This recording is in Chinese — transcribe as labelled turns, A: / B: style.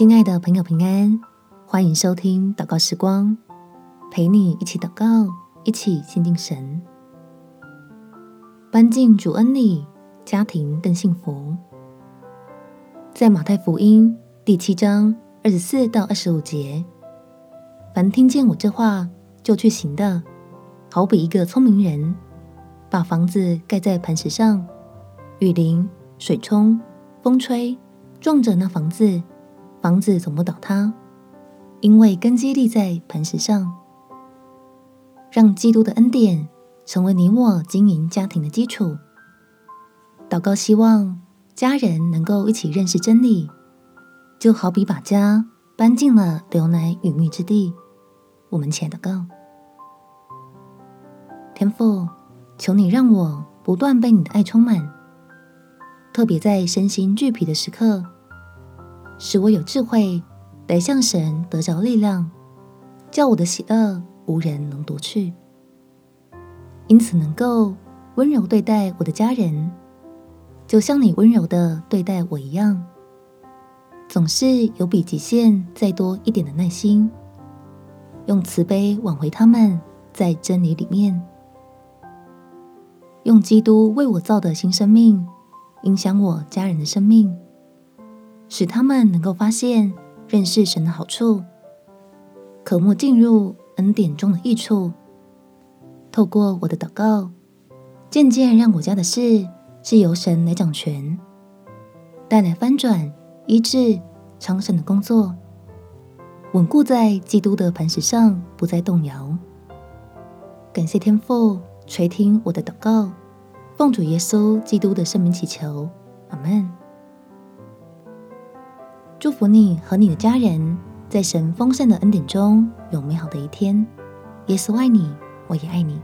A: 亲爱的朋友，平安！欢迎收听祷告时光，陪你一起祷告，一起亲近神，搬进主恩里，家庭更幸福。在马太福音第七章二十四到二十五节，凡听见我这话就去行的，好比一个聪明人，把房子盖在磐石上，雨淋、水冲、风吹，撞着那房子。房子总不倒塌，因为根基立在磐石上。让基督的恩典成为你我经营家庭的基础。祷告，希望家人能够一起认识真理，就好比把家搬进了流奶与蜜之地。我们且祷告：天父，求你让我不断被你的爱充满，特别在身心俱疲的时刻。使我有智慧，来向神得着力量，叫我的喜乐无人能夺去。因此，能够温柔对待我的家人，就像你温柔的对待我一样。总是有比极限再多一点的耐心，用慈悲挽回他们在真理里面，用基督为我造的新生命，影响我家人的生命。使他们能够发现认识神的好处，渴慕进入恩典中的益处。透过我的祷告，渐渐让我家的事是由神来掌权，带来翻转、医治、昌盛的工作，稳固在基督的磐石上，不再动摇。感谢天父垂听我的祷告，奉主耶稣基督的圣名祈求，阿门。祝福你和你的家人在神丰盛的恩典中有美好的一天。耶稣爱你，我也爱你。